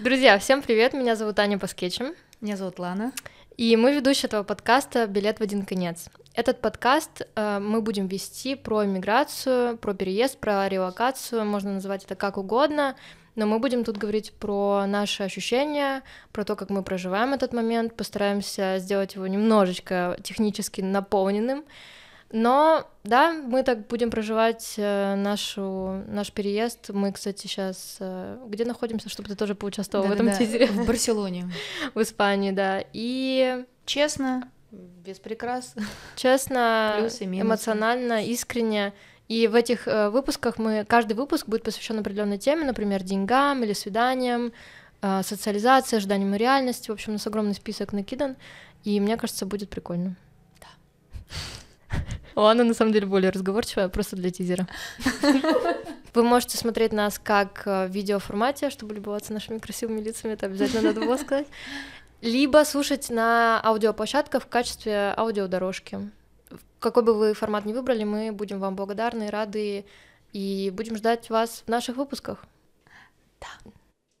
Друзья, всем привет, меня зовут Аня Паскетчем. Меня зовут Лана. И мы ведущие этого подкаста «Билет в один конец». Этот подкаст э, мы будем вести про иммиграцию, про переезд, про релокацию, можно называть это как угодно, но мы будем тут говорить про наши ощущения, про то, как мы проживаем этот момент, постараемся сделать его немножечко технически наполненным, но да, мы так будем проживать э, нашу, наш переезд. Мы, кстати, сейчас э, где находимся, чтобы ты тоже поучаствовал да, в этом да, тизере? В Барселоне. в Испании, да. И честно, без прикрас. Честно, эмоционально, искренне. И в этих э, выпусках мы каждый выпуск будет посвящен определенной теме, например, деньгам или свиданиям, э, социализации, ожиданиям реальности. В общем, у нас огромный список накидан, и мне кажется, будет прикольно. Ладно, на самом деле более разговорчивая, просто для тизера. Вы можете смотреть нас как э, в видеоформате, чтобы любоваться нашими красивыми лицами, это обязательно надо было сказать. Либо слушать на аудиоплощадках в качестве аудиодорожки. Какой бы вы формат ни выбрали, мы будем вам благодарны, рады и будем ждать вас в наших выпусках. Да.